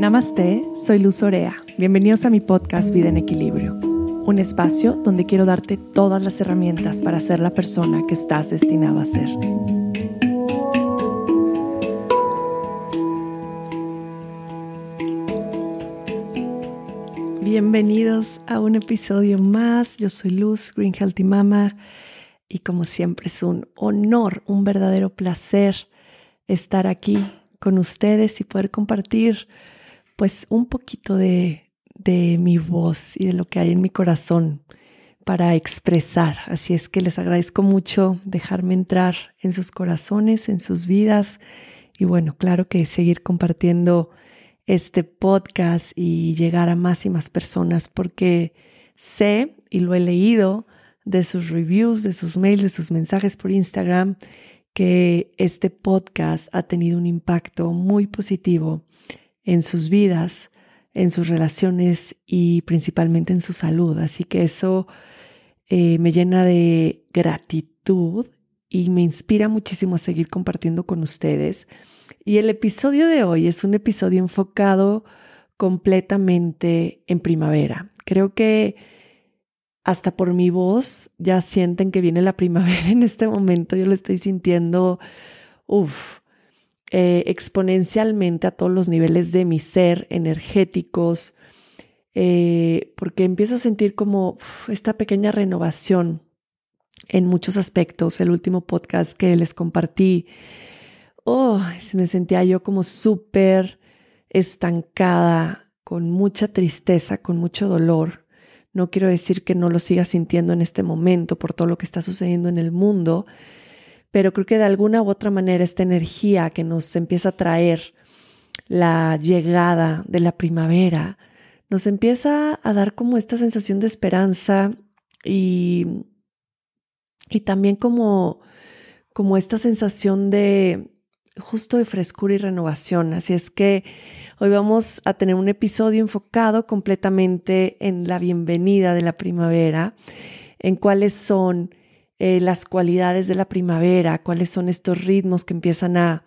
Namaste, soy Luz Orea. Bienvenidos a mi podcast Vida en Equilibrio, un espacio donde quiero darte todas las herramientas para ser la persona que estás destinado a ser. Bienvenidos a un episodio más. Yo soy Luz, Green Healthy Mama, y como siempre es un honor, un verdadero placer estar aquí con ustedes y poder compartir pues un poquito de, de mi voz y de lo que hay en mi corazón para expresar. Así es que les agradezco mucho dejarme entrar en sus corazones, en sus vidas y bueno, claro que seguir compartiendo este podcast y llegar a más y más personas porque sé y lo he leído de sus reviews, de sus mails, de sus mensajes por Instagram que este podcast ha tenido un impacto muy positivo en sus vidas, en sus relaciones y principalmente en su salud. Así que eso eh, me llena de gratitud y me inspira muchísimo a seguir compartiendo con ustedes. Y el episodio de hoy es un episodio enfocado completamente en primavera. Creo que hasta por mi voz ya sienten que viene la primavera en este momento. Yo lo estoy sintiendo, uff, eh, exponencialmente a todos los niveles de mi ser, energéticos, eh, porque empiezo a sentir como esta pequeña renovación en muchos aspectos. El último podcast que les compartí, oh, me sentía yo como súper estancada, con mucha tristeza, con mucho dolor. No quiero decir que no lo siga sintiendo en este momento por todo lo que está sucediendo en el mundo, pero creo que de alguna u otra manera esta energía que nos empieza a traer la llegada de la primavera, nos empieza a dar como esta sensación de esperanza y, y también como, como esta sensación de justo de frescura y renovación. Así es que Hoy vamos a tener un episodio enfocado completamente en la bienvenida de la primavera, en cuáles son eh, las cualidades de la primavera, cuáles son estos ritmos que empiezan a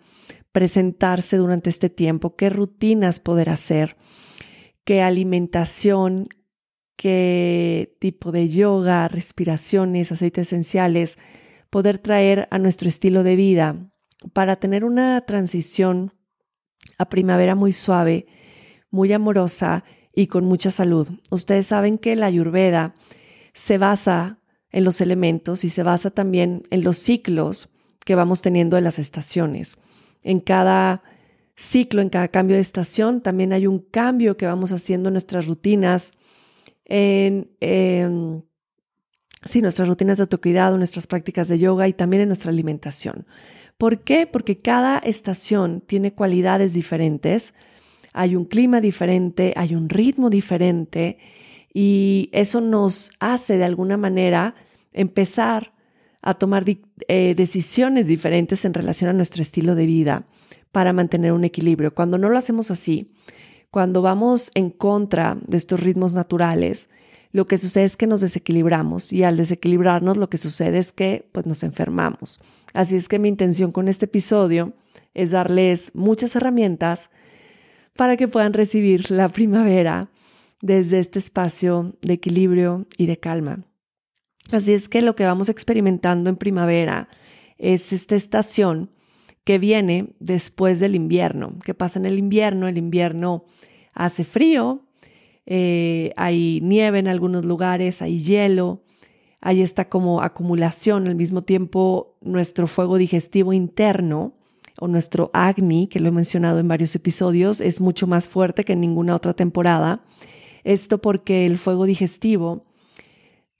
presentarse durante este tiempo, qué rutinas poder hacer, qué alimentación, qué tipo de yoga, respiraciones, aceites esenciales poder traer a nuestro estilo de vida para tener una transición a primavera muy suave, muy amorosa y con mucha salud. Ustedes saben que la ayurveda se basa en los elementos y se basa también en los ciclos que vamos teniendo en las estaciones. En cada ciclo, en cada cambio de estación, también hay un cambio que vamos haciendo en nuestras rutinas, en, sí, nuestras rutinas de autocuidado, nuestras prácticas de yoga y también en nuestra alimentación. ¿Por qué? Porque cada estación tiene cualidades diferentes, hay un clima diferente, hay un ritmo diferente y eso nos hace de alguna manera empezar a tomar eh, decisiones diferentes en relación a nuestro estilo de vida para mantener un equilibrio. Cuando no lo hacemos así, cuando vamos en contra de estos ritmos naturales, lo que sucede es que nos desequilibramos y al desequilibrarnos lo que sucede es que pues nos enfermamos. Así es que mi intención con este episodio es darles muchas herramientas para que puedan recibir la primavera desde este espacio de equilibrio y de calma. Así es que lo que vamos experimentando en primavera es esta estación que viene después del invierno. ¿Qué pasa en el invierno? El invierno hace frío, eh, hay nieve en algunos lugares, hay hielo, hay esta como acumulación, al mismo tiempo nuestro fuego digestivo interno o nuestro Agni, que lo he mencionado en varios episodios, es mucho más fuerte que en ninguna otra temporada. Esto porque el fuego digestivo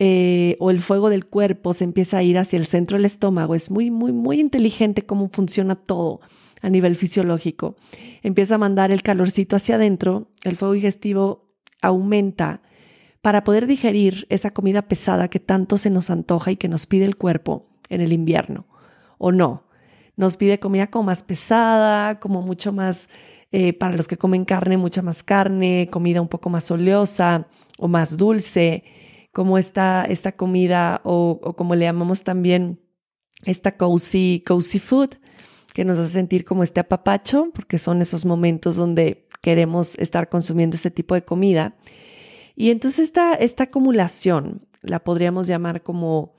eh, o el fuego del cuerpo se empieza a ir hacia el centro del estómago. Es muy, muy, muy inteligente cómo funciona todo a nivel fisiológico. Empieza a mandar el calorcito hacia adentro, el fuego digestivo aumenta para poder digerir esa comida pesada que tanto se nos antoja y que nos pide el cuerpo en el invierno, o no. Nos pide comida como más pesada, como mucho más, eh, para los que comen carne, mucha más carne, comida un poco más oleosa o más dulce, como esta, esta comida o, o como le llamamos también esta cozy, cozy food, que nos hace sentir como este apapacho, porque son esos momentos donde queremos estar consumiendo este tipo de comida. Y entonces esta, esta acumulación la podríamos llamar como,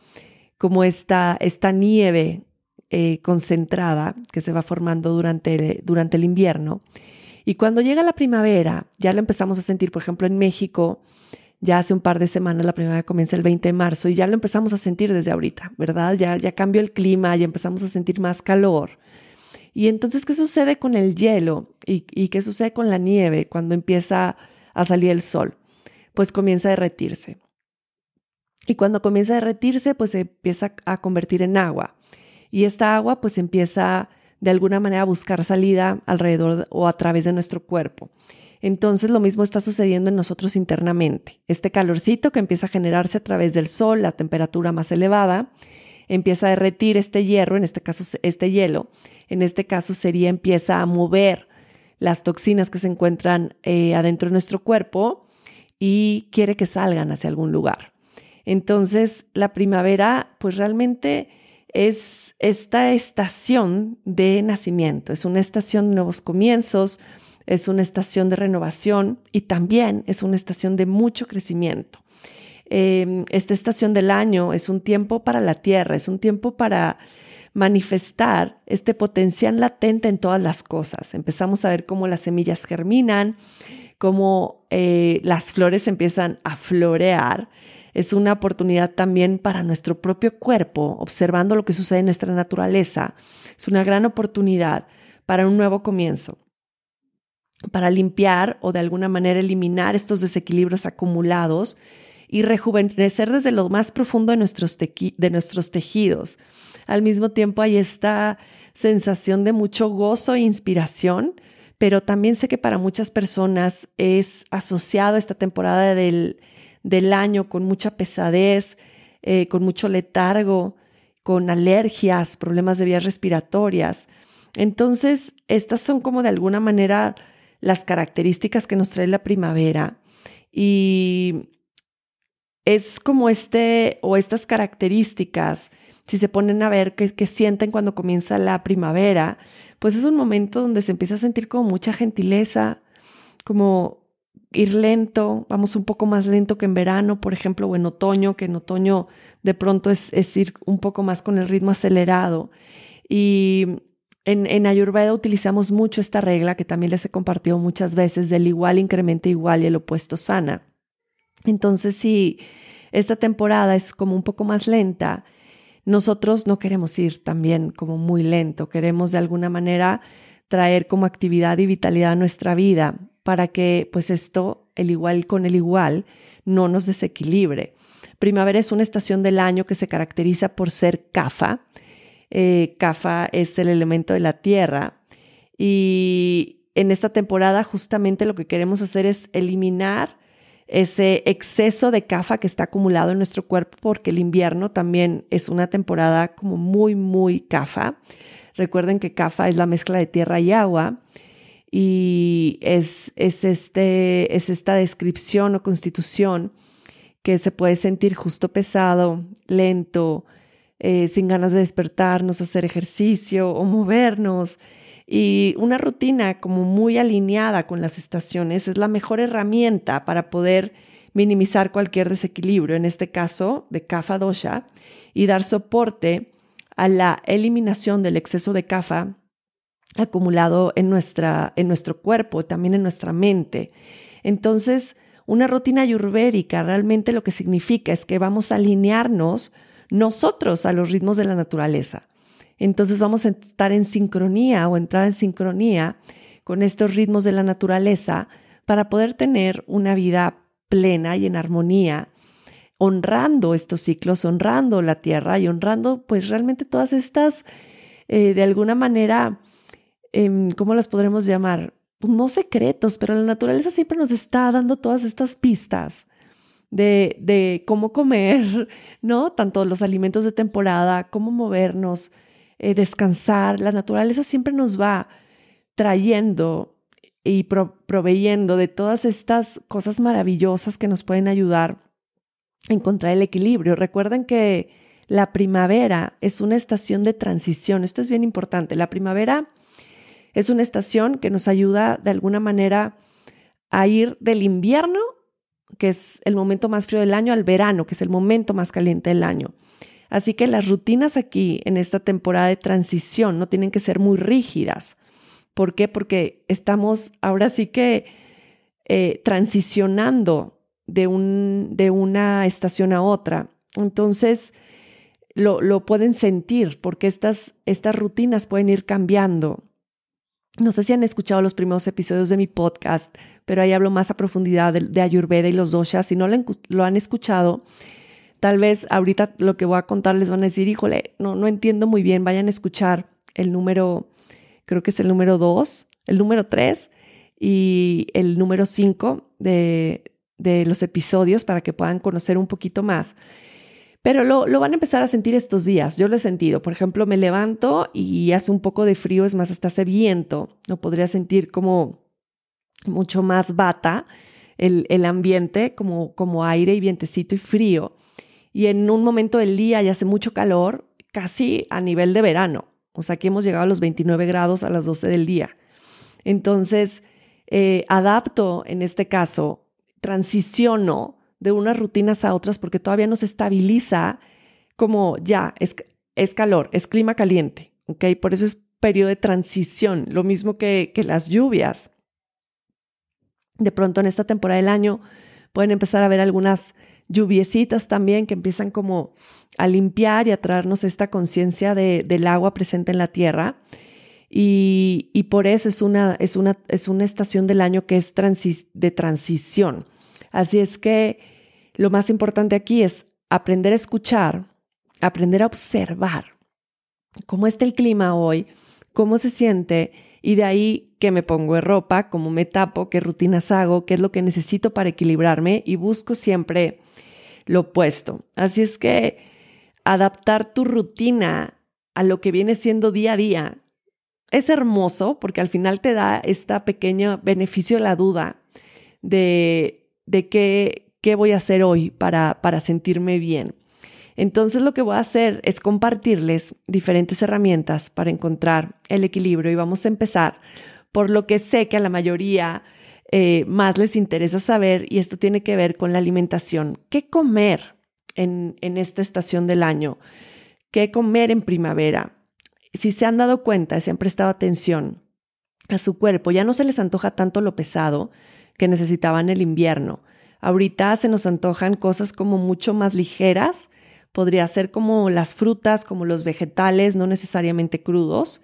como esta, esta nieve eh, concentrada que se va formando durante, durante el invierno. Y cuando llega la primavera, ya lo empezamos a sentir, por ejemplo, en México, ya hace un par de semanas, la primavera comienza el 20 de marzo y ya lo empezamos a sentir desde ahorita, ¿verdad? Ya, ya cambió el clima, ya empezamos a sentir más calor. Y entonces, ¿qué sucede con el hielo y, y qué sucede con la nieve cuando empieza a salir el sol? Pues comienza a derretirse. Y cuando comienza a derretirse, pues se empieza a convertir en agua. Y esta agua pues empieza de alguna manera a buscar salida alrededor o a través de nuestro cuerpo. Entonces lo mismo está sucediendo en nosotros internamente. Este calorcito que empieza a generarse a través del sol, la temperatura más elevada, empieza a derretir este hierro, en este caso este hielo, en este caso sería empieza a mover las toxinas que se encuentran eh, adentro de nuestro cuerpo y quiere que salgan hacia algún lugar. Entonces la primavera pues realmente es esta estación de nacimiento, es una estación de nuevos comienzos, es una estación de renovación y también es una estación de mucho crecimiento. Em, esta estación del año es un tiempo para la tierra, es un tiempo para manifestar este potencial latente en todas las cosas. Empezamos a ver cómo las semillas germinan, cómo eh, las flores empiezan a florear. Es una oportunidad también para nuestro propio cuerpo, observando lo que sucede en nuestra naturaleza. Es una gran oportunidad para un nuevo comienzo para limpiar o de alguna manera eliminar estos desequilibrios acumulados y rejuvenecer desde lo más profundo de nuestros, de nuestros tejidos. Al mismo tiempo hay esta sensación de mucho gozo e inspiración, pero también sé que para muchas personas es asociado esta temporada del, del año con mucha pesadez, eh, con mucho letargo, con alergias, problemas de vías respiratorias. Entonces, estas son como de alguna manera las características que nos trae la primavera y es como este o estas características, si se ponen a ver qué, sienten cuando comienza la primavera, pues es un momento donde se empieza a sentir como mucha gentileza, como ir lento, vamos un poco más lento que en verano, por ejemplo, o en otoño, que en otoño de pronto es, es ir un poco más con el ritmo acelerado. Y en, Ayurveda utilizamos mucho esta regla que también les he compartido muchas veces del igual incrementa igual y el opuesto sana. Entonces, si esta temporada es como un poco más lenta, nosotros no queremos ir también como muy lento, queremos de alguna manera traer como actividad y vitalidad a nuestra vida para que pues esto, el igual con el igual, no nos desequilibre. Primavera es una estación del año que se caracteriza por ser kafa, eh, Kafa es el elemento de la tierra. Y en esta temporada justamente lo que queremos hacer es eliminar ese exceso de Kafa que está acumulado en nuestro cuerpo porque el invierno también es una temporada como muy, muy Kafa. Recuerden que Kafa es la mezcla de tierra y agua y es, es, este, es esta descripción o constitución que se puede sentir justo pesado, lento, eh, sin ganas de despertarnos, hacer ejercicio o movernos. Y una rutina como muy alineada con las estaciones es la mejor herramienta para poder minimizar cualquier desequilibrio, en este caso de kapha dosha, y dar soporte a la eliminación del exceso de kapha acumulado en, nuestra, en nuestro cuerpo, también en nuestra mente. Entonces, una rutina ayurvédica realmente lo que significa es que vamos a alinearnos nosotros a los ritmos de la naturaleza. Entonces vamos a estar en sincronía o entrar en sincronía con estos ritmos de la naturaleza para poder tener una vida plena y en armonía, honrando estos ciclos, honrando la tierra y honrando pues realmente todas estas, eh, de alguna manera, em, ¿cómo las podremos llamar? Pues, no secretos, pero la naturaleza siempre nos está dando todas estas pistas de, cómo comer, ¿no? Tanto los alimentos de temporada, cómo movernos, eh, descansar. La naturaleza siempre nos va trayendo y proveyendo de todas estas cosas maravillosas que nos pueden ayudar a encontrar el equilibrio. Recuerden que la primavera es una estación de transición. Esto es bien importante. La primavera Es una estación que nos ayuda de alguna manera a ir del invierno, que es el momento más frío del año, al verano, que es el momento más caliente del año. Así que las rutinas aquí en esta temporada de transición no tienen que ser muy rígidas. ¿Por qué? Porque estamos ahora sí que eh, transicionando de, un, de una estación a otra. Entonces, lo, lo pueden sentir porque estas, estas rutinas pueden ir cambiando. No sé si han escuchado los primeros episodios de mi podcast, pero ahí hablo más a profundidad de, Ayurveda y los doshas. Si no lo, han escuchado, tal vez ahorita lo que voy a contar les van a decir, híjole, no, no entiendo muy bien, vayan a escuchar el número, creo que es el número 2, el número 3 y el número 5 de, de los episodios para que puedan conocer un poquito más. Pero lo, lo, van a empezar a sentir estos días. Yo lo he sentido. Por ejemplo, me levanto y hace un poco de frío, es más, hasta hace viento. No podría sentir como mucho más bata el, el ambiente, como, como aire y vientecito y frío. Y en un momento del día ya hace mucho calor, casi a nivel de verano. O sea, aquí hemos llegado a los 29 grados a las 12 del día. Entonces, eh, adapto en este caso, transiciono de unas rutinas a otras porque todavía no se estabiliza como ya, es, es calor, es clima caliente, ¿ok? Por eso es periodo de transición, lo mismo que, que las lluvias. De pronto en esta temporada del año pueden empezar a ver algunas lluviecitas también que empiezan como a limpiar y a traernos esta conciencia de, del agua presente en la tierra. Y, y, por eso es una, es, una, es una estación del año que es de transición. Así es que lo más importante aquí es aprender a escuchar, aprender a observar cómo está el clima hoy, cómo se siente y de ahí qué me pongo de ropa, cómo me tapo, qué rutinas hago, qué es lo que necesito para equilibrarme y busco siempre lo opuesto. Así es que adaptar tu rutina a lo que viene siendo día a día es hermoso porque al final te da este pequeño beneficio la duda de, de qué, ¿qué voy a hacer hoy para, para sentirme bien? Entonces lo que voy a hacer es compartirles diferentes herramientas para encontrar el equilibrio y vamos a empezar por lo que sé que a la mayoría eh, más les interesa saber y esto tiene que ver con la alimentación. ¿Qué comer en, en esta estación del año? ¿Qué comer en primavera? Si se han dado cuenta, si han prestado atención a su cuerpo, ya no se les antoja tanto lo pesado que necesitaban el invierno Ahorita se nos antojan cosas como mucho más ligeras. Podría ser como las frutas, como los vegetales, no necesariamente crudos,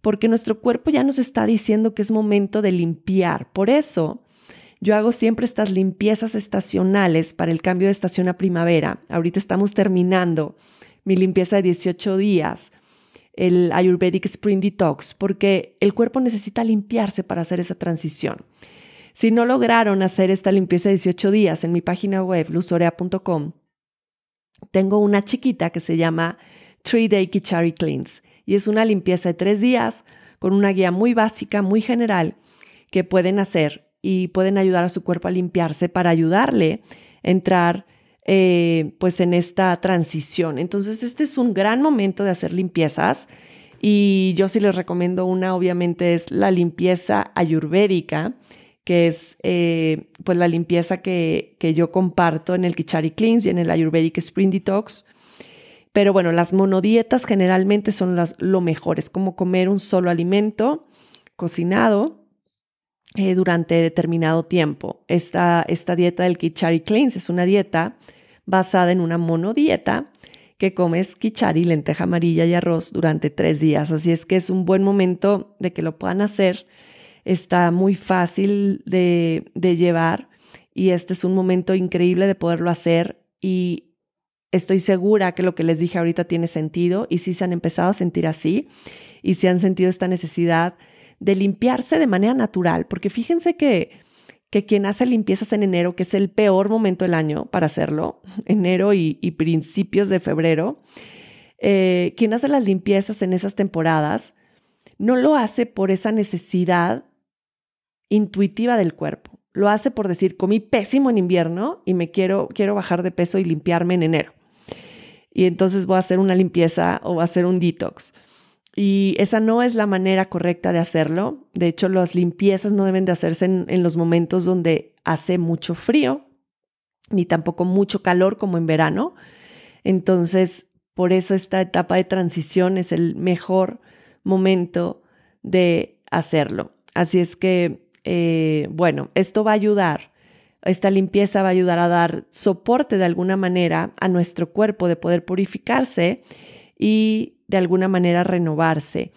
porque nuestro cuerpo ya nos está diciendo que es momento de limpiar. Por eso, yo hago siempre estas limpiezas estacionales para el cambio de estación a primavera. Ahorita estamos terminando mi limpieza de 18 días, el Ayurvedic Spring Detox, porque el cuerpo necesita limpiarse para hacer esa transición. Si no lograron hacer esta limpieza de 18 días en mi página web, luzorea.com, tengo una chiquita que se llama Three Day Kichari Cleans y es una limpieza de tres días con una guía muy básica, muy general que pueden hacer y pueden ayudar a su cuerpo a limpiarse para ayudarle a entrar eh, pues en esta transición. Entonces este es un gran momento de hacer limpiezas y yo sí les recomiendo una, obviamente es la limpieza ayurvédica que es eh, pues la limpieza que, que, yo comparto en el Kichari Cleans y en el Ayurvedic Spring Detox. Pero bueno, las monodietas generalmente son las, lo mejor, es como comer un solo alimento cocinado eh, durante determinado tiempo. Esta, esta dieta del Kichari Cleans es una dieta basada en una monodieta que comes kichari, lenteja amarilla y arroz durante tres días. Así es que es un buen momento de que lo puedan hacer está muy fácil de, llevar y este es un momento increíble de poderlo hacer y estoy segura que lo que les dije ahorita tiene sentido y si se han empezado a sentir así y si han sentido esta necesidad de limpiarse de manera natural, porque fíjense que, que quien hace limpiezas en enero, que es el peor momento del año para hacerlo, enero y, principios de febrero, eh, quien hace las limpiezas en esas temporadas, no lo hace por esa necesidad intuitiva del cuerpo. Lo hace por decir, comí pésimo en invierno y me quiero, quiero bajar de peso y limpiarme en enero. Y entonces voy a hacer una limpieza o a hacer un detox. y esa no es la manera correcta de hacerlo. De hecho, las limpiezas no deben de hacerse en, los momentos donde hace mucho frío, ni tampoco mucho calor como en verano. Entonces, por eso esta etapa de transición es el mejor momento de hacerlo. Así es que, eh, bueno, esto va a ayudar, esta limpieza va a ayudar a dar soporte de alguna manera a nuestro cuerpo de poder purificarse y de alguna manera renovarse.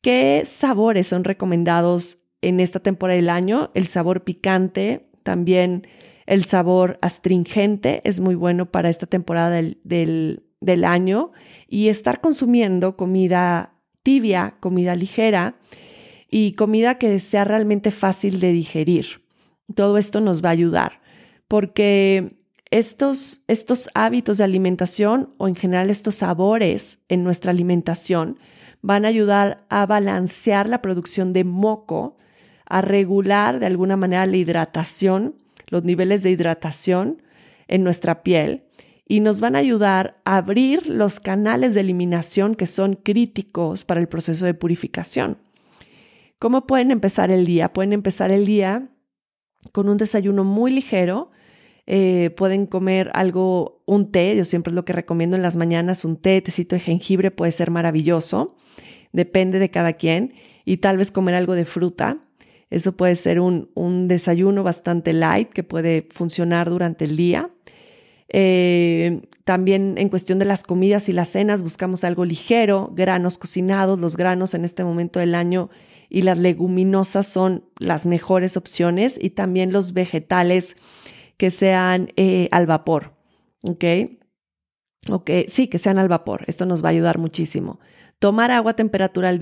¿Qué sabores son recomendados en esta temporada del año? El sabor picante, también el sabor astringente es muy bueno para esta temporada del, del año y estar consumiendo comida tibia, comida ligera y comida que sea realmente fácil de digerir. Todo esto nos va a ayudar porque estos, estos hábitos de alimentación o en general estos sabores en nuestra alimentación van a ayudar a balancear la producción de moco, a regular de alguna manera la hidratación, los niveles de hidratación en nuestra piel y nos van a ayudar a abrir los canales de eliminación que son críticos para el proceso de purificación. ¿Cómo pueden empezar el día? Pueden empezar el día con un desayuno muy ligero, eh, pueden comer algo, un té, yo siempre es lo que recomiendo en las mañanas, un té, tecito de jengibre puede ser maravilloso, depende de cada quien, y tal vez comer algo de fruta. Eso puede ser un, desayuno bastante light que puede funcionar durante el día. Eh, también en cuestión de las comidas y las cenas buscamos algo ligero, granos cocinados, los granos en este momento del año y las leguminosas son las mejores opciones y también los vegetales que sean eh, al vapor, ¿ok? Ok, sí, que sean al vapor. Esto nos va a ayudar muchísimo. Tomar agua a temperatura,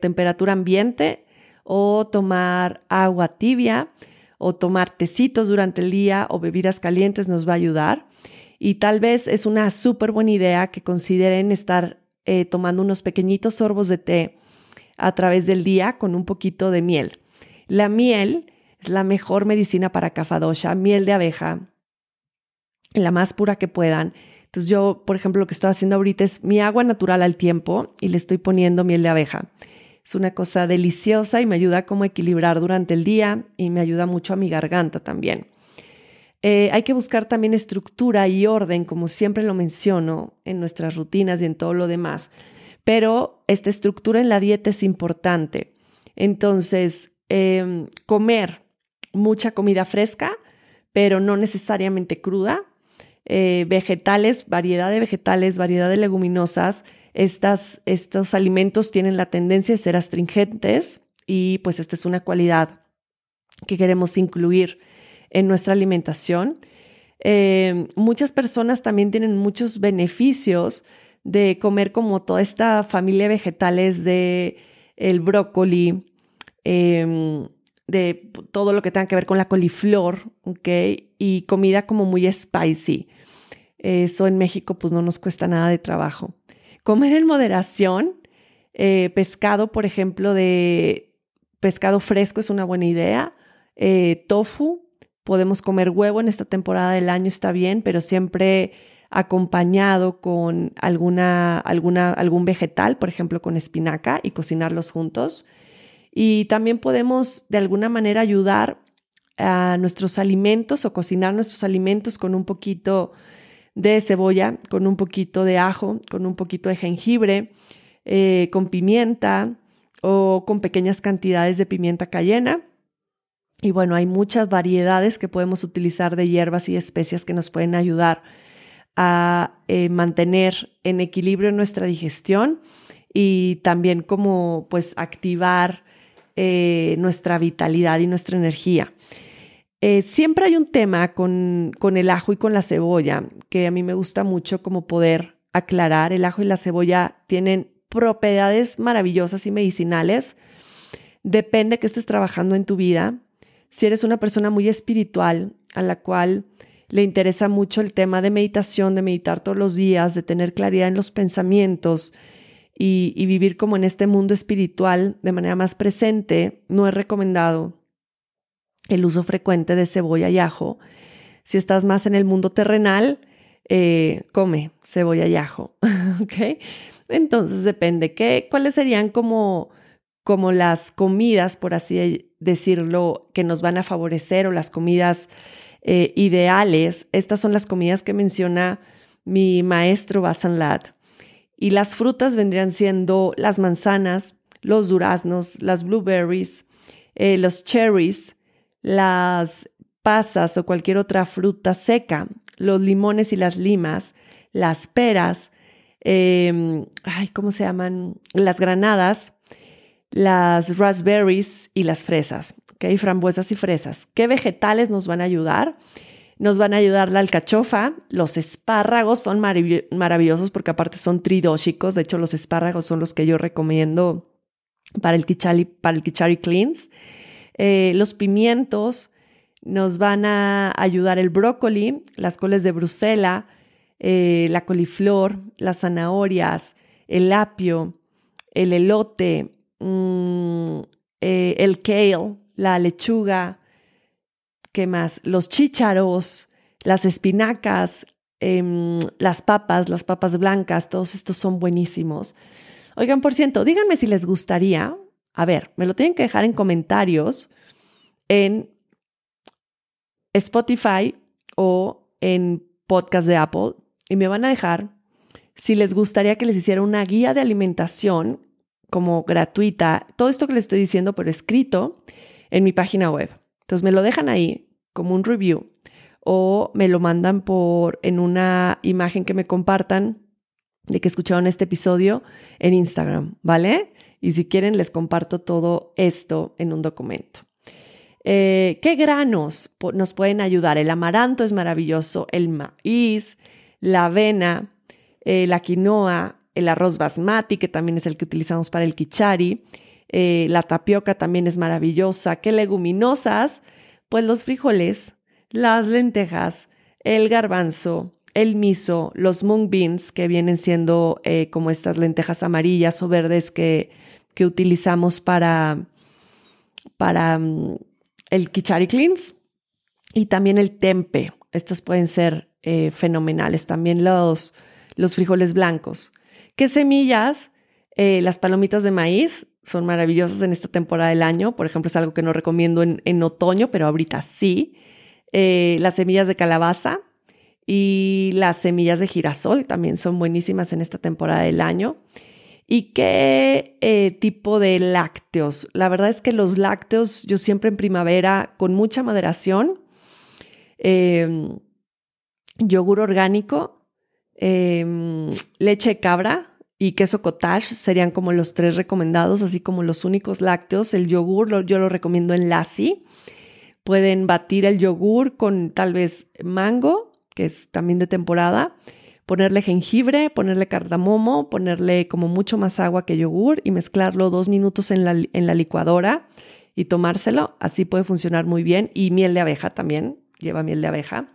temperatura ambiente o tomar agua tibia o tomar tecitos durante el día o bebidas calientes nos va a ayudar. Y tal vez es una súper buena idea que consideren estar eh, tomando unos pequeñitos sorbos de té a través del día con un poquito de miel. La miel la mejor medicina para cafadosha, miel de abeja, la más pura que puedan. Entonces yo, por ejemplo, lo que estoy haciendo ahorita es mi agua natural al tiempo y le estoy poniendo miel de abeja. Es una cosa deliciosa y me ayuda como a equilibrar durante el día y me ayuda mucho a mi garganta también. Eh, hay que buscar también estructura y orden, como siempre lo menciono en nuestras rutinas y en todo lo demás. Pero esta estructura en la dieta es importante. Entonces, em, comer mucha comida fresca, pero no necesariamente cruda. Eh, vegetales, variedad de vegetales, variedad de leguminosas. Estos alimentos tienen la tendencia de ser astringentes y pues esta es una cualidad que queremos incluir en nuestra alimentación. Eh, muchas personas también tienen muchos beneficios de comer como toda esta familia de vegetales de el brócoli, em, de todo lo que tenga que ver con la coliflor, ¿ok? Y comida como muy spicy. Eso en México pues no nos cuesta nada de trabajo. Comer en moderación, eh, pescado, por ejemplo, de pescado fresco es una buena idea. Eh, tofu, podemos comer huevo en esta temporada del año, está bien, pero siempre acompañado con alguna, alguna, algún vegetal, por ejemplo, con espinaca y cocinarlos juntos. Y también podemos de alguna manera ayudar a nuestros alimentos o cocinar nuestros alimentos con un poquito de cebolla, con un poquito de ajo, con un poquito de jengibre, eh, con pimienta o con pequeñas cantidades de pimienta cayena. Y bueno, hay muchas variedades que podemos utilizar de hierbas y especias que nos pueden ayudar a eh, mantener en equilibrio nuestra digestión y también como pues activar eh, nuestra vitalidad y nuestra energía. Eh, siempre hay un tema con, con el ajo y con la cebolla que a mí me gusta mucho como poder aclarar. El ajo y la cebolla tienen propiedades maravillosas y medicinales. Depende que estés trabajando en tu vida. Si eres una persona muy espiritual a la cual le interesa mucho el tema de meditación, de meditar todos los días, de tener claridad en los pensamientos, y, vivir como en este mundo espiritual de manera más presente, no es recomendado el uso frecuente de cebolla y ajo. Si estás más en el mundo terrenal, eh, come cebolla y ajo, Entonces depende, ¿qué, ¿cuáles serían como, como las comidas, por así decirlo, que nos van a favorecer o las comidas eh, ideales? Estas son las comidas que menciona mi maestro Basanlat. Y las frutas vendrían siendo las manzanas, los duraznos, las blueberries, eh, los cherries, las pasas o cualquier otra fruta seca, los limones y las limas, las peras, em, ay, ¿cómo se llaman? Las granadas, las raspberries y las fresas, ¿ok? Frambuesas y fresas. ¿Qué vegetales nos van a ayudar? Nos van a ayudar la alcachofa, los espárragos son maravillosos porque aparte son tridóxicos, de hecho los espárragos son los que yo recomiendo para el kichari, para el kichari cleans. Eh, los pimientos, nos van a ayudar el brócoli, las coles de Bruselas, eh, la coliflor, las zanahorias, el apio, el elote, mm, eh, el kale, la lechuga, ¿qué más? Los chícharos, las espinacas, em, las papas, las papas blancas, todos estos son buenísimos. Oigan, por cierto, díganme si les gustaría, a ver, me lo tienen que dejar en comentarios en Spotify o en podcast de Apple y me van a dejar si les gustaría que les hiciera una guía de alimentación como gratuita, todo esto que les estoy diciendo, pero escrito en mi página web. Entonces me lo dejan ahí como un review o me lo mandan por en una imagen que me compartan de que escucharon este episodio en Instagram, ¿vale? Y si quieren les comparto todo esto en un documento. Eh, ¿Qué granos nos pueden ayudar? El amaranto es maravilloso, el maíz, la avena, eh, la quinoa, el arroz basmati, que también es el que utilizamos para el kichari, eh, la tapioca también es maravillosa. ¿Qué leguminosas? Pues los frijoles, las lentejas, el garbanzo, el miso, los mung beans, que vienen siendo como estas lentejas amarillas o verdes que, que utilizamos para, para mm, el Kichari Cleans y también el tempe. Estos pueden ser eh, fenomenales. También los, los frijoles blancos. ¿Qué semillas? Eh, las palomitas de maíz son maravillosas en esta temporada del año. Por ejemplo, es algo que no recomiendo en, otoño, pero ahorita sí. Eh, las semillas de calabaza y las semillas de girasol también son buenísimas en esta temporada del año. ¿Y qué eh, tipo de lácteos? La verdad es que los lácteos yo siempre en primavera con mucha moderación, em, yogur orgánico, em, leche de cabra y queso cottage serían como los tres recomendados, así como los únicos lácteos. El yogur yo lo recomiendo en Lassi. Pueden batir el yogur con tal vez mango, que es también de temporada ponerle jengibre, ponerle cardamomo, ponerle como mucho más agua que yogur y mezclarlo dos minutos en la, en la licuadora y tomárselo. Así puede funcionar muy bien. Y miel de abeja también, lleva miel de abeja.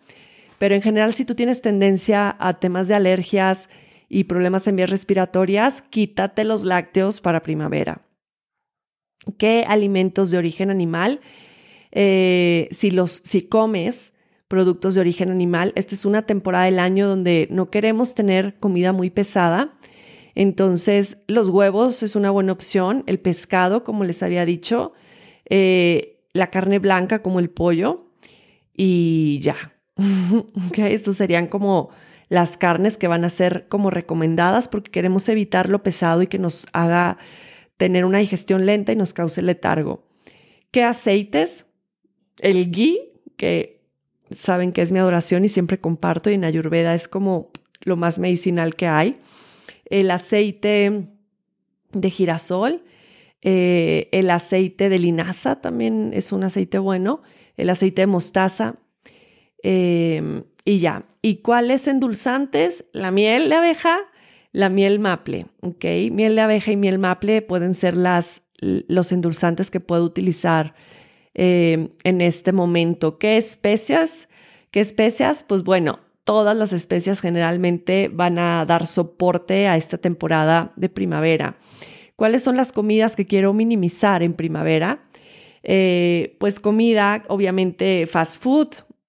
Pero en general, si tú tienes tendencia a temas de alergias y problemas en vías respiratorias, quítate los lácteos para primavera. ¿Qué alimentos de origen animal? Eh, si los si comes productos de origen animal. Esta es una temporada del año donde no queremos tener comida muy pesada. Entonces, los huevos es una buena opción, el pescado, como les había dicho, eh, la carne blanca como el pollo y ya. estos serían como las carnes que van a ser como recomendadas porque queremos evitar lo pesado y que nos haga tener una digestión lenta y nos cause letargo. ¿Qué aceites? El ghee, que saben que es mi adoración y siempre comparto y en Ayurveda es como lo más medicinal que hay. El aceite de girasol, eh, el aceite de linaza también es un aceite bueno, el aceite de mostaza em, y ya. ¿Y cuáles endulzantes? La miel de abeja, la miel maple, ¿ok? Miel de abeja y miel maple pueden ser las, los endulzantes que puedo utilizar eh, en este momento. ¿Qué especias? ¿Qué especias? Pues bueno, todas las especias generalmente van a dar soporte a esta temporada de primavera. ¿Cuáles son las comidas que quiero minimizar en primavera? Eh, pues comida, obviamente fast food,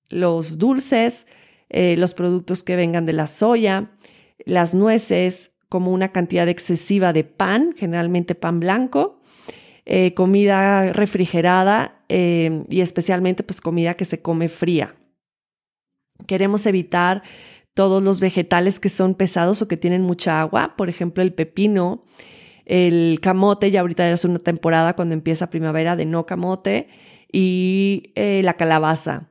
los dulces, eh, los productos que vengan de la soya, las nueces, como una cantidad excesiva de pan, generalmente pan blanco, eh, comida refrigerada eh, y especialmente pues comida que se come fría. Queremos evitar todos los vegetales que son pesados o que tienen mucha agua, por ejemplo el pepino, el camote, ya ahorita es una temporada cuando empieza primavera de no camote, y la calabaza.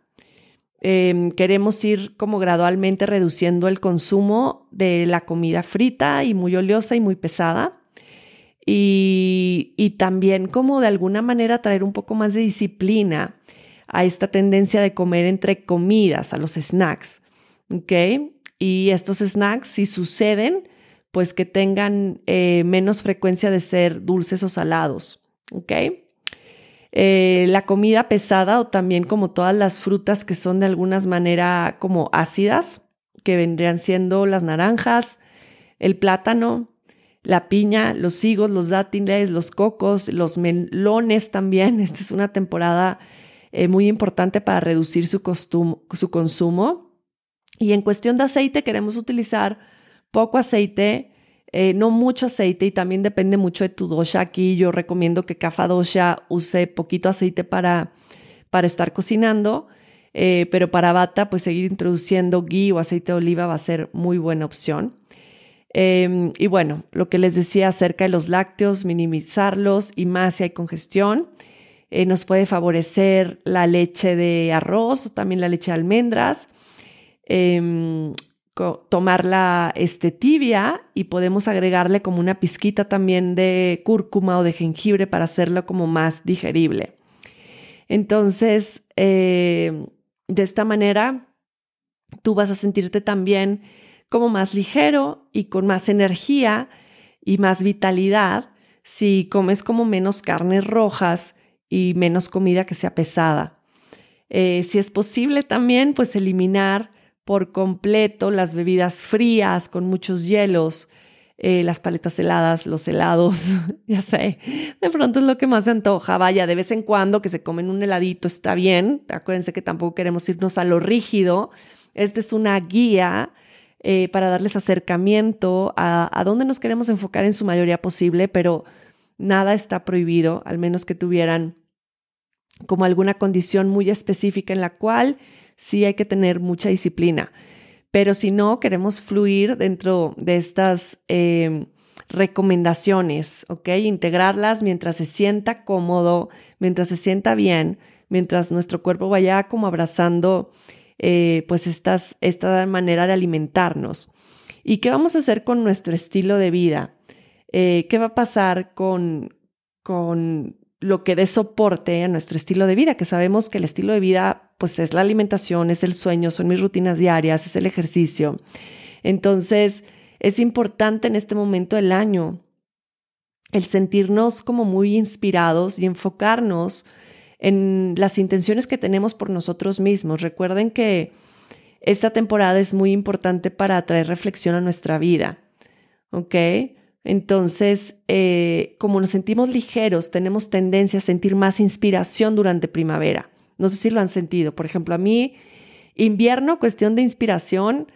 Em, queremos ir como gradualmente reduciendo el consumo de la comida frita y muy oleosa y muy pesada. Y, también como de alguna manera traer un poco más de disciplina a esta tendencia de comer entre comidas, a los snacks. ¿Ok? Y estos snacks, si suceden, pues que tengan eh, menos frecuencia de ser dulces o salados. ¿Ok? Eh, la comida pesada o también como todas las frutas que son de alguna manera como ácidas, que vendrían siendo las naranjas, el plátano, la piña, los higos, los dátiles, los cocos, los melones también. Esta es una temporada eh, muy importante para reducir su, su consumo. Y en cuestión de aceite queremos utilizar poco aceite, eh, no mucho aceite y también depende mucho de tu dosha. Aquí yo recomiendo que Kafa Dosha use poquito aceite para, para estar cocinando, eh, pero para bata pues seguir introduciendo ghee o aceite de oliva va a ser muy buena opción. Em, y bueno, lo que les decía acerca de los lácteos, minimizarlos y más si hay congestión. Eh, nos puede favorecer la leche de arroz o también la leche de almendras. Em, tomarla este, tibia y podemos agregarle como una pizquita también de cúrcuma o de jengibre para hacerlo como más digerible. Entonces, eh, de esta manera, tú vas a sentirte también como más ligero y con más energía y más vitalidad si comes como menos carnes rojas y menos comida que sea pesada. Eh, si es posible también, pues eliminar por completo las bebidas frías con muchos hielos, eh, las paletas heladas, los helados, ya sé, de pronto es lo que más se antoja. Vaya, de vez en cuando que se comen un heladito está bien. Acuérdense que tampoco queremos irnos a lo rígido. Esta es una guía eh, para darles acercamiento a, a dónde nos queremos enfocar en su mayoría posible, pero nada está prohibido, al menos que tuvieran como alguna condición muy específica en la cual sí hay que tener mucha disciplina. Pero si no, queremos fluir dentro de estas em, recomendaciones, ¿ok? Integrarlas mientras se sienta cómodo, mientras se sienta bien, mientras nuestro cuerpo vaya como abrazando eh, pues estas, esta manera de alimentarnos. ¿Y qué vamos a hacer con nuestro estilo de vida? Eh, ¿Qué va a pasar con, con lo que dé soporte a nuestro estilo de vida, que sabemos que el estilo de vida pues es la alimentación, es el sueño, son mis rutinas diarias, es el ejercicio. Entonces, es importante en este momento del año el sentirnos como muy inspirados y enfocarnos en las intenciones que tenemos por nosotros mismos. Recuerden que esta temporada es muy importante para traer reflexión a nuestra vida, ¿ok? Entonces, eh, como nos sentimos ligeros, tenemos tendencia a sentir más inspiración durante primavera. No sé si lo han sentido. Por ejemplo, a mí, invierno, cuestión de inspiración,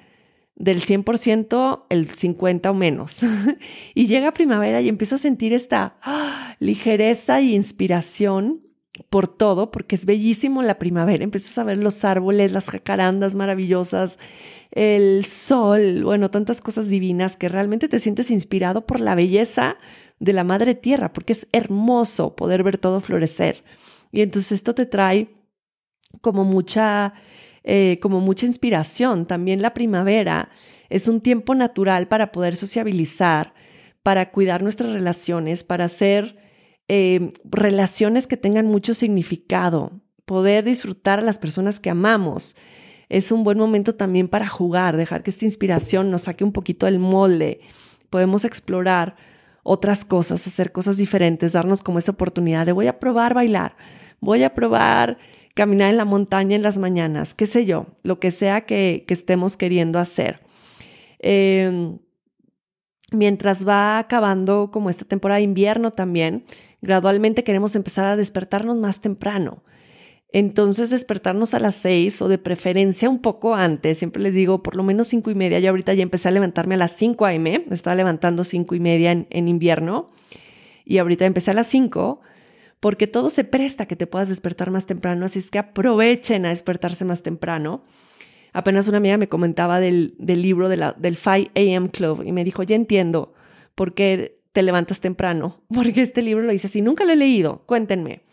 del 100%, el 50 o menos. y llega primavera y empiezo a sentir esta ¡ah! ligereza y inspiración por todo, porque es bellísimo la primavera. Empiezas a ver los árboles, las jacarandas maravillosas, el sol, bueno, tantas cosas divinas que realmente te sientes inspirado por la belleza de la madre tierra, porque es hermoso poder ver todo florecer. Y entonces esto te trae como mucha, eh, como mucha inspiración. También la primavera es un tiempo natural para poder sociabilizar, para cuidar nuestras relaciones, para hacer eh, relaciones que tengan mucho significado, poder disfrutar a las personas que amamos es un buen momento también para jugar, dejar que esta inspiración nos saque un poquito del molde. Podemos explorar otras cosas, hacer cosas diferentes, darnos como esa oportunidad de voy a probar bailar, voy a probar caminar en la montaña en las mañanas, qué sé yo, lo que sea que, estemos queriendo hacer. Em, mientras va acabando como esta temporada de invierno también, gradualmente queremos empezar a despertarnos más temprano. Entonces despertarnos a las seis o de preferencia un poco antes, siempre les digo por lo menos cinco y media, yo ahorita ya empecé a levantarme a las 5 a.m., me estaba levantando cinco y media en, en invierno y ahorita empecé a las 5 porque todo se presta a que te puedas despertar más temprano, así es que aprovechen a despertarse más temprano. Apenas una amiga me comentaba del, libro de la, del 5 a.m. Club y me dijo, ya entiendo por qué te levantas temprano, porque este libro lo dice así, nunca lo he leído, cuéntenme.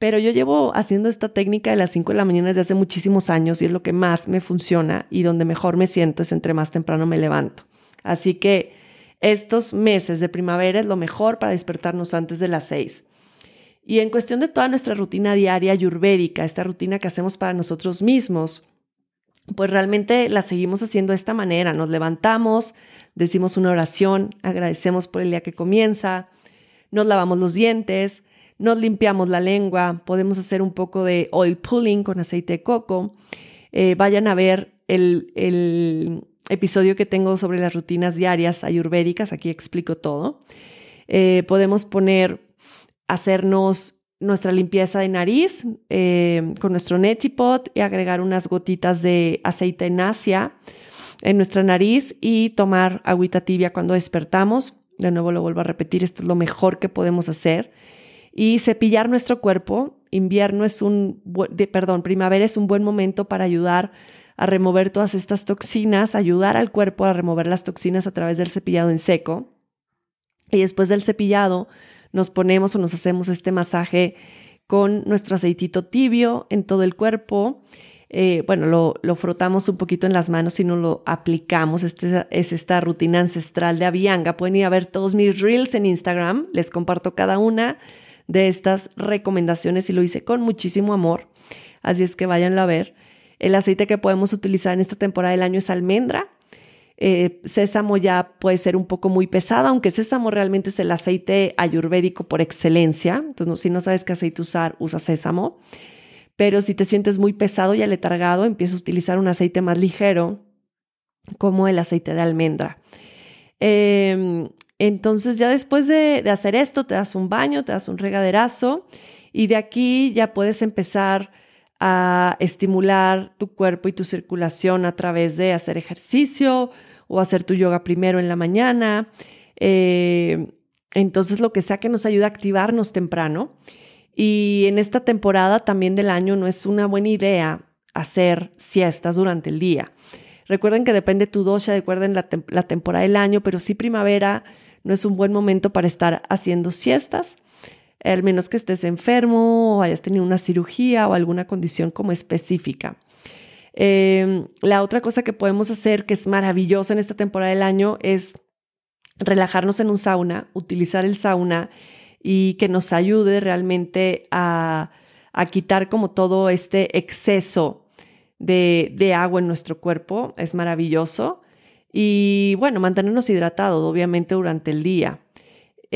Pero yo llevo haciendo esta técnica de las 5 de la mañana desde hace muchísimos años y es lo que más me funciona y donde mejor me siento es entre más temprano me levanto. Así que estos meses de primavera es lo mejor para despertarnos antes de las 6. Y en cuestión de toda nuestra rutina diaria ayurvédica, esta rutina que hacemos para nosotros mismos, pues realmente la seguimos haciendo de esta manera. Nos levantamos, decimos una oración, agradecemos por el día que comienza, nos lavamos los dientes, nos limpiamos la lengua, podemos hacer un poco de oil pulling con aceite de coco. Eh, vayan a ver el, el, episodio que tengo sobre las rutinas diarias ayurvédicas, aquí explico todo. Eh, podemos poner hacernos nuestra limpieza de nariz eh, con nuestro Netipot y agregar unas gotitas de aceite en Asia en nuestra nariz y tomar agüita tibia cuando despertamos. De nuevo lo vuelvo a repetir, esto es lo mejor que podemos hacer. Y cepillar nuestro cuerpo. Invierno es un, de, perdón, primavera es un buen momento para ayudar a remover todas estas toxinas, ayudar al cuerpo a remover las toxinas a través del cepillado en seco. Y después del cepillado, nos ponemos o nos hacemos este masaje con nuestro aceitito tibio en todo el cuerpo. Eh, bueno, lo, lo, frotamos un poquito en las manos y no lo aplicamos. Este es esta rutina ancestral de Avianga. Pueden ir a ver todos mis reels en Instagram. Les comparto cada una de estas recomendaciones y lo hice con muchísimo amor. Así es que váyanlo a ver. El aceite que podemos utilizar en esta temporada del año es almendra. Eh, sésamo ya puede ser un poco muy pesada, aunque sésamo realmente es el aceite ayurvédico por excelencia. Entonces, si no sabes qué aceite usar, usa sésamo. Pero si te sientes muy pesado y aletargado, empieza a utilizar un aceite más ligero, como el aceite de almendra. Em, entonces, ya después de, de hacer esto, te das un baño, te das un regaderazo y de aquí ya puedes empezar a estimular tu cuerpo y tu circulación a través de hacer ejercicio o hacer tu yoga primero en la mañana. Eh, entonces, lo que sea que nos ayude a activarnos temprano. Y en esta temporada también del año no es una buena idea hacer siestas durante el día. Recuerden que depende tu dosha, recuerden la, la temporada del año, pero sí primavera no es un buen momento para estar haciendo siestas al menos que estés enfermo o hayas tenido una cirugía o alguna condición como específica. Em, la otra cosa que podemos hacer que es maravillosa en esta temporada del año es relajarnos en un sauna, utilizar el sauna y que nos ayude realmente a, quitar como todo este exceso de, de agua en nuestro cuerpo. Es maravilloso. Y bueno, mantenernos hidratados, obviamente, durante el día.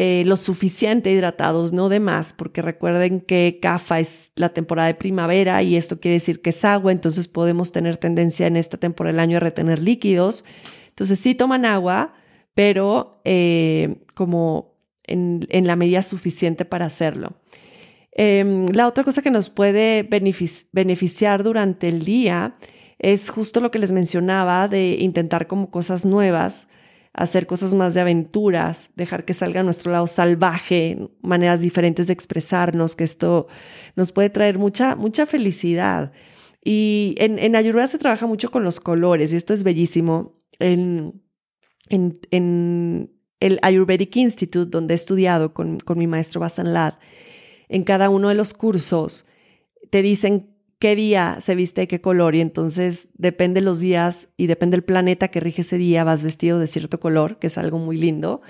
Eh, lo suficiente hidratados, no de más, porque recuerden que CAFA es la temporada de primavera y esto quiere decir que es agua, entonces podemos tener tendencia en esta temporada del año a retener líquidos. Entonces sí toman agua, pero eh, como en, la medida suficiente para hacerlo. Em, la otra cosa que nos puede beneficiar durante el día es justo lo que les mencionaba de intentar como cosas nuevas hacer cosas más de aventuras, dejar que salga nuestro lado salvaje, maneras diferentes de expresarnos, que esto nos puede traer mucha, mucha felicidad. Y en, en Ayurveda se trabaja mucho con los colores y esto es bellísimo. En, en, el Ayurvedic Institute, donde he estudiado con, con mi maestro Basan en cada uno de los cursos te dicen qué día se viste qué color y entonces depende los días y depende el planeta que rige ese día, vas vestido de cierto color, que es algo muy lindo.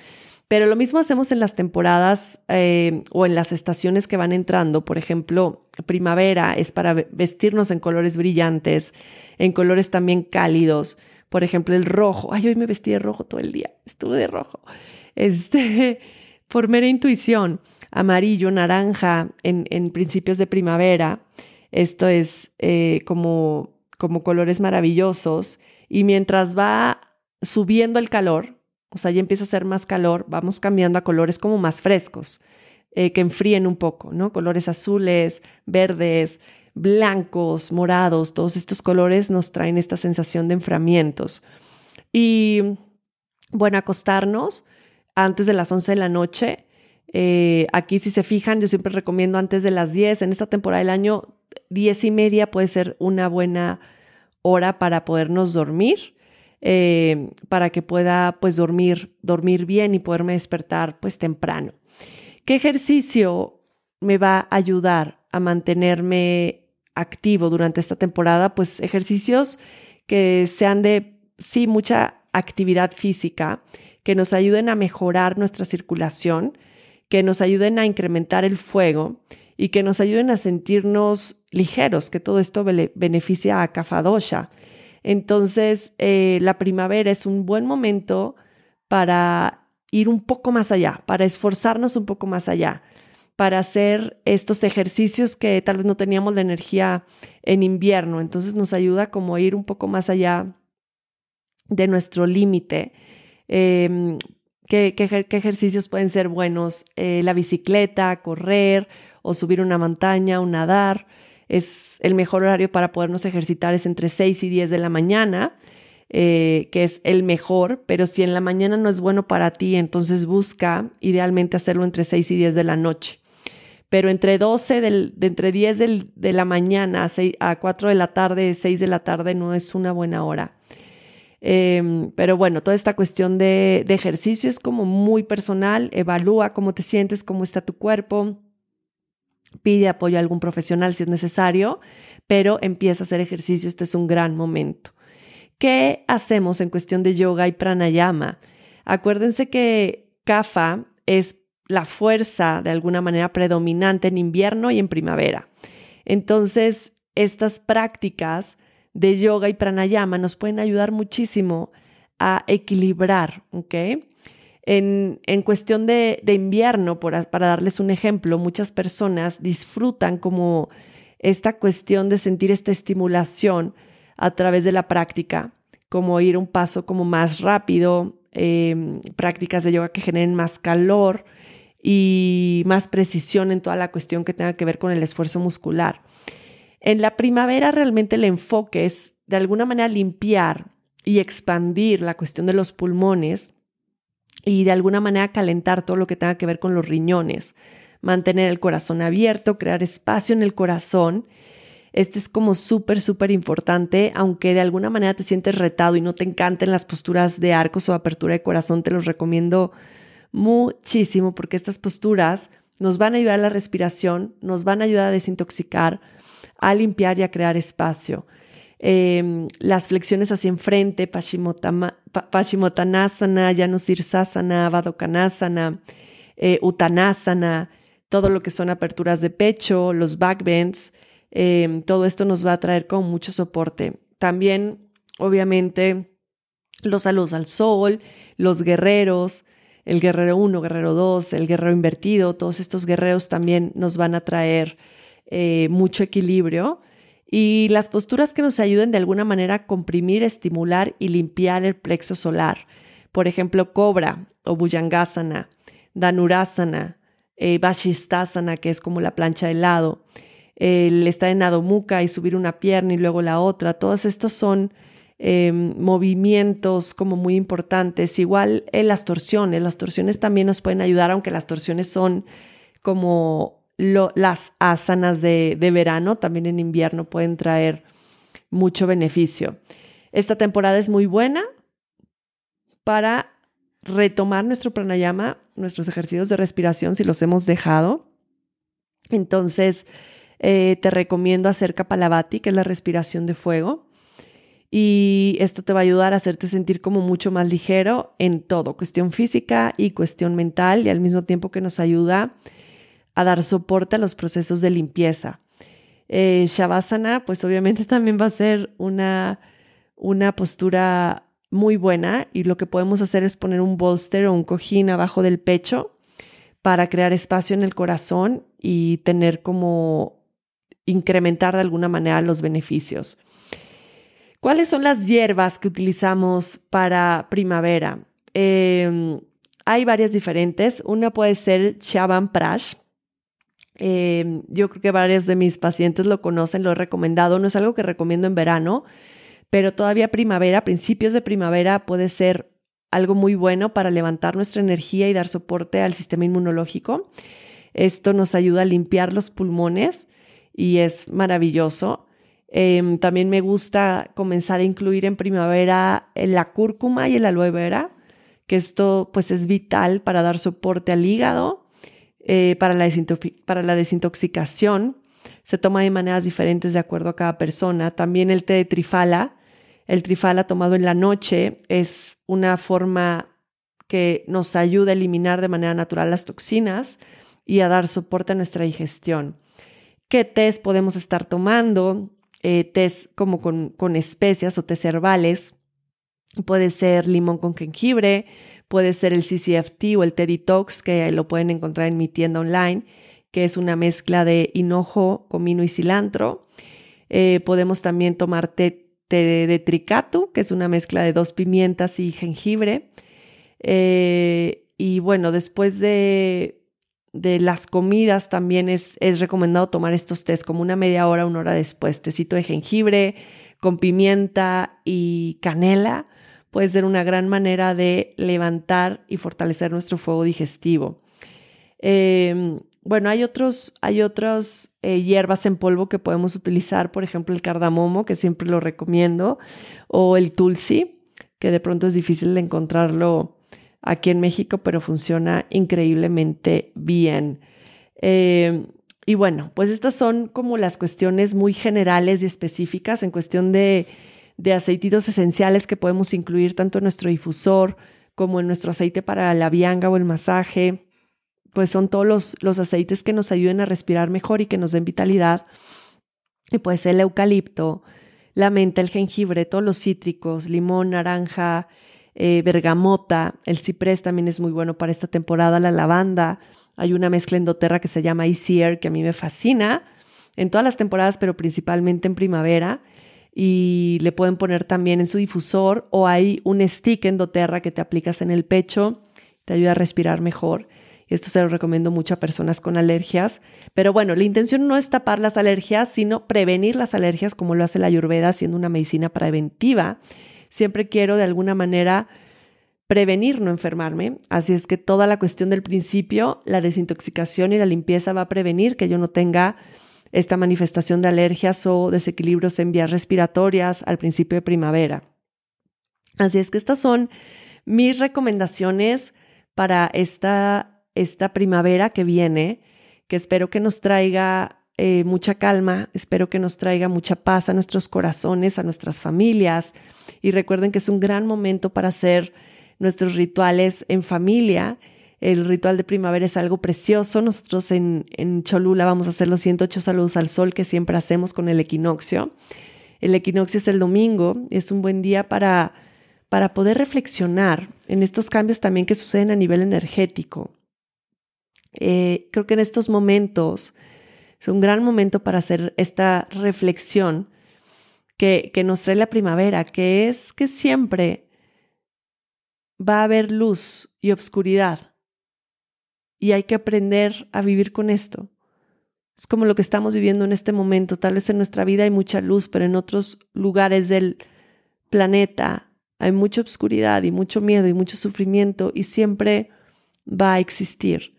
Pero lo mismo hacemos en las temporadas eh, o en las estaciones que van entrando. Por ejemplo, primavera es para vestirnos en colores brillantes, en colores también cálidos. Por ejemplo, el rojo. Ay, hoy me vestí de rojo todo el día. Estuve de rojo. Este, por mera intuición. Amarillo, naranja en principios de primavera. Esto es eh, como, como colores maravillosos. Y mientras va subiendo el calor, o sea, ya empieza a ser más calor, vamos cambiando a colores como más frescos, eh, que enfríen un poco, ¿no? Colores azules, verdes, blancos, morados, todos estos colores nos traen esta sensación de enfriamientos. Y bueno, acostarnos antes de las 11 de la noche. Eh, aquí, si se fijan, yo siempre recomiendo antes de las 10. En esta temporada del año, 10 y media puede ser una buena hora para podernos dormir. Eh, para que pueda pues dormir, dormir bien y poderme despertar pues temprano. ¿Qué ejercicio me va a ayudar a mantenerme activo durante esta temporada? Pues ejercicios que sean de, sí, mucha actividad física, que nos ayuden a mejorar nuestra circulación, que nos ayuden a incrementar el fuego y que nos ayuden a sentirnos ligeros, que todo esto beneficia a Kafadosha. Entonces, eh, la primavera es un buen momento para ir un poco más allá, para esforzarnos un poco más allá, para hacer estos ejercicios que tal vez no teníamos la energía en invierno. Entonces nos ayuda como a ir un poco más allá de nuestro límite. Em, ¿qué, ejercicios pueden ser buenos? Eh, la bicicleta, correr o subir una montaña o nadar es el mejor horario para podernos ejercitar es entre 6 y 10 de la mañana, eh, que es el mejor, pero si en la mañana no es bueno para ti, entonces busca idealmente hacerlo entre 6 y 10 de la noche. Pero entre 12, de entre 10 de la mañana a, 4 de la tarde, 6 de la tarde no es una buena hora. Em, pero bueno, toda esta cuestión de, de ejercicio es como muy personal, evalúa cómo te sientes, cómo está tu cuerpo, pide apoyo a algún profesional si es necesario, pero empieza a hacer ejercicio, este es un gran momento. ¿Qué hacemos en cuestión de yoga y pranayama? Acuérdense que Kapha es la fuerza de alguna manera predominante en invierno y en primavera. Entonces, estas prácticas de yoga y pranayama nos pueden ayudar muchísimo a equilibrar, ¿ok? En, cuestión de, invierno, para darles un ejemplo, muchas personas disfrutan como esta cuestión de sentir esta estimulación a través de la práctica, como ir un paso como más rápido, em, prácticas de yoga que generen más calor y más precisión en toda la cuestión que tenga que ver con el esfuerzo muscular. En la primavera realmente el enfoque es de alguna manera limpiar y expandir la cuestión de los pulmones y de alguna manera calentar todo lo que tenga que ver con los riñones, mantener el corazón abierto, crear espacio en el corazón. Este es como súper, súper importante, aunque de alguna manera te sientes retado y no te encanten las posturas de arcos o apertura de corazón, te los recomiendo muchísimo porque estas posturas nos van a ayudar a la respiración, nos van a ayudar a desintoxicar, a limpiar y a crear espacio. Em, las flexiones hacia enfrente, Paschimottanasana, Janusirsasana, Vadokanasana, eh, Uttanasana, todo lo que son aperturas de pecho, los backbends, eh, todo esto nos va a traer con mucho soporte. También, obviamente, los saludos al sol, los guerreros, el guerrero 1, guerrero 2, el guerrero invertido, todos estos guerreros también nos van a traer eh, mucho equilibrio y las posturas que nos ayuden de alguna manera a comprimir, estimular y limpiar el plexo solar. Por ejemplo, cobra o bhujangasana, danurasana, eh, vashistasana, que es como la plancha de lado, el estar en adomuka y subir una pierna y luego la otra. Todos estos son em, movimientos como muy importantes. Igual en las torsiones, las torsiones también nos pueden ayudar, aunque las torsiones son como las asanas de, verano, también en invierno pueden traer mucho beneficio. Esta temporada es muy buena para retomar nuestro pranayama, nuestros ejercicios de respiración si los hemos dejado. Entonces, eh, te recomiendo hacer Kapalabhati, que es la respiración de fuego. Y esto te va a ayudar a hacerte sentir como mucho más ligero en todo, cuestión física y cuestión mental, y al mismo tiempo que nos ayuda dar soporte a los procesos de limpieza. Eh, Shavasana, pues obviamente también va a ser una, una postura muy buena y lo que podemos hacer es poner un bolster o un cojín abajo del pecho para crear espacio en el corazón y tener como incrementar de alguna manera los beneficios. ¿Cuáles son las hierbas que utilizamos para primavera? Em, hay varias diferentes. Una puede ser Chaban Prash, Eh, yo creo que varios de mis pacientes lo conocen, lo he recomendado. No es algo que recomiendo en verano, pero todavía primavera, principios de primavera puede ser algo muy bueno para levantar nuestra energía y dar soporte al sistema inmunológico. Esto nos ayuda a limpiar los pulmones y es maravilloso. Em, también me gusta comenzar a incluir en primavera la cúrcuma y el aloe vera, que esto pues es vital para dar soporte al hígado, eh, para, la desintoxicación. Se toma de maneras diferentes de acuerdo a cada persona. También el té de trifala. El trifala tomado en la noche es una forma que nos ayuda a eliminar de manera natural las toxinas y a dar soporte a nuestra digestión. ¿Qué tés podemos estar tomando? eh, como con, con especias o tés herbales. Puede ser limón con jengibre, puede ser el CCFT o el té detox, que lo pueden encontrar en mi tienda online, que es una mezcla de hinojo, comino y cilantro. Eh, podemos también tomar té, té, de tricato, que es una mezcla de dos pimientas y jengibre. Eh, y bueno, después de de las comidas también es, es recomendado tomar estos tés como una media hora, una hora después. Tecito de jengibre con pimienta y canela puede ser una gran manera de levantar y fortalecer nuestro fuego digestivo. Em, bueno, hay otros, hay otras eh, hierbas en polvo que podemos utilizar, por ejemplo, el cardamomo, que siempre lo recomiendo, o el tulsi, que de pronto es difícil de encontrarlo aquí en México, pero funciona increíblemente bien. Eh, y bueno, pues estas son como las cuestiones muy generales y específicas en cuestión de, de aceititos esenciales que podemos incluir tanto en nuestro difusor como en nuestro aceite para la vianga o el masaje. Pues son todos los, los aceites que nos ayuden a respirar mejor y que nos den vitalidad. Y puede ser el eucalipto, la menta, el jengibre, todos los cítricos, limón, naranja, eh, bergamota, el ciprés también es muy bueno para esta temporada, la lavanda, hay una mezcla endoterra que se llama Easy Air que a mí me fascina en todas las temporadas, pero principalmente en primavera. Y le pueden poner también en su difusor o hay un stick endoterra que te aplicas en el pecho, te ayuda a respirar mejor. Esto se lo recomiendo mucho a personas con alergias. Pero bueno, la intención no es tapar las alergias, sino prevenir las alergias como lo hace la ayurveda, siendo una medicina preventiva siempre quiero de alguna manera prevenir no enfermarme. Así es que toda la cuestión del principio, la desintoxicación y la limpieza va a prevenir que yo no tenga esta manifestación de alergias o desequilibrios en vías respiratorias al principio de primavera. Así es que estas son mis recomendaciones para esta, esta primavera que viene, que espero que nos traiga eh, mucha calma, espero que nos traiga mucha paz a nuestros corazones, a nuestras familias. Y recuerden que es un gran momento para hacer nuestros rituales en familia. El ritual de primavera es algo precioso. Nosotros en, en Cholula vamos a hacer los 108 saludos al sol que siempre hacemos con el equinoccio. El equinoccio es el domingo, es un buen día para, para poder reflexionar en estos cambios también que suceden a nivel energético. Eh, creo que en estos momentos es un gran momento para hacer esta reflexión que, que nos trae la primavera, que es que siempre va a haber luz y obscuridad. Y hay que aprender a vivir con esto. Es como lo que estamos viviendo en este momento. Tal vez en nuestra vida hay mucha luz, pero en otros lugares del planeta hay mucha obscuridad y mucho miedo y mucho sufrimiento y siempre va a existir.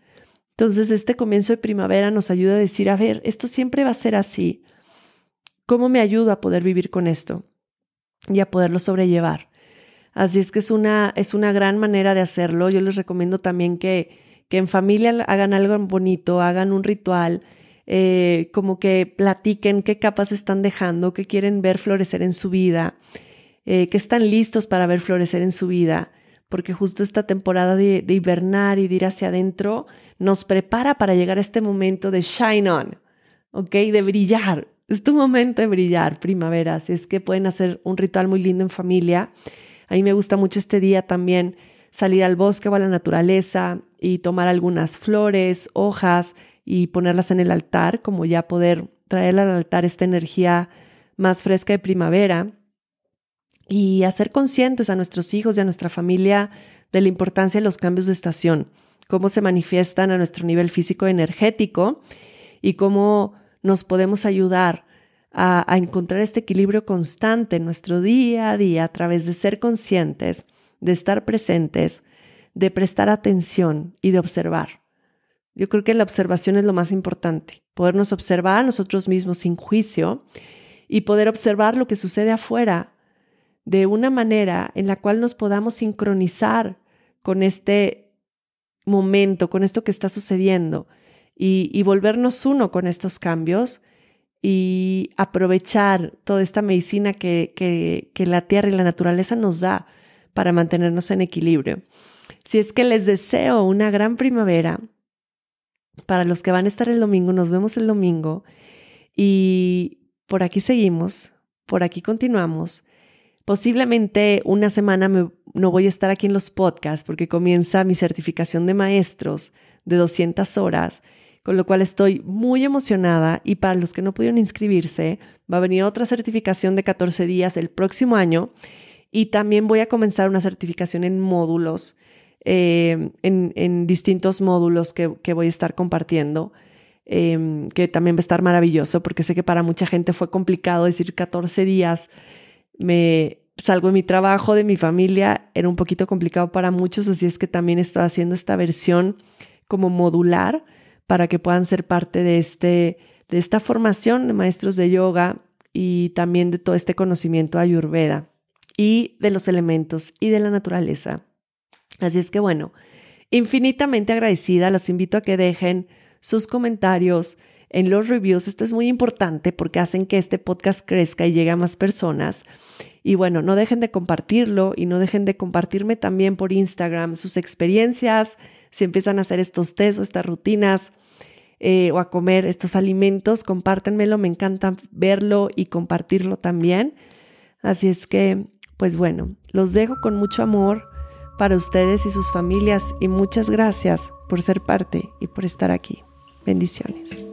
Entonces, este comienzo de primavera nos ayuda a decir, a ver, esto siempre va a ser así. ¿Cómo me ayuda a poder vivir con esto y a poderlo sobrellevar? Así es que es una, es una gran manera de hacerlo. Yo les recomiendo también que, que en familia hagan algo bonito, hagan un ritual, eh, como que platiquen qué capas están dejando, qué quieren ver florecer en su vida, eh, qué están listos para ver florecer en su vida porque justo esta temporada de, hibernar y de ir hacia adentro nos prepara para llegar a este momento de shine on, ¿ok? De brillar. Es tu momento de brillar, primavera. Así es que pueden hacer un ritual muy lindo en familia. A mí me gusta mucho este día también salir al bosque o a la naturaleza y tomar algunas flores, hojas y ponerlas en el altar, como ya poder traer al altar esta energía más fresca de primavera. Y hacer conscientes a nuestros hijos y a nuestra familia de la importancia de los cambios de estación, cómo se manifiestan a nuestro nivel físico y energético y cómo nos podemos ayudar a, encontrar este equilibrio constante en nuestro día a día a través de ser conscientes, de estar presentes, de prestar atención y de observar. Yo creo que la observación es lo más importante, podernos observar a nosotros mismos sin juicio y poder observar lo que sucede afuera de una manera en la cual nos podamos sincronizar con este momento, con esto que está sucediendo y, volvernos uno con estos cambios y aprovechar toda esta medicina que, que, la tierra y la naturaleza nos da para mantenernos en equilibrio. Si es que les deseo una gran primavera, para los que van a estar el domingo, nos vemos el domingo y por aquí seguimos, por aquí continuamos. Posiblemente una semana no voy a estar aquí en los podcasts porque comienza mi certificación de maestros de 200 horas con lo cual estoy muy emocionada y para los que no pudieron inscribirse, va a venir otra certificación de 14 días el próximo año y también voy a comenzar una certificación en módulos, eh, en, distintos módulos que, voy a estar compartiendo. Em, que también va a estar maravilloso porque sé que para mucha gente fue complicado decir 14 días. Me salgo de mi trabajo, de mi familia, era un poquito complicado para muchos, así es que también estoy haciendo esta versión como modular para que puedan ser parte de, este, de esta formación de maestros de yoga y también de todo este conocimiento ayurveda y de los elementos y de la naturaleza. Así es que bueno, infinitamente agradecida, los invito a que dejen sus comentarios en los reviews. Esto es muy importante porque hacen que este podcast crezca y llegue a más personas. Y bueno, no dejen de compartirlo y no dejen de compartirme también por Instagram sus experiencias, si empiezan a hacer estos test o estas rutinas eh, o a comer estos alimentos, compártenmelo, me encanta verlo y compartirlo también. Así es que, pues bueno, los dejo con mucho amor para ustedes y sus familias y muchas gracias por ser parte y por estar aquí. Bendiciones.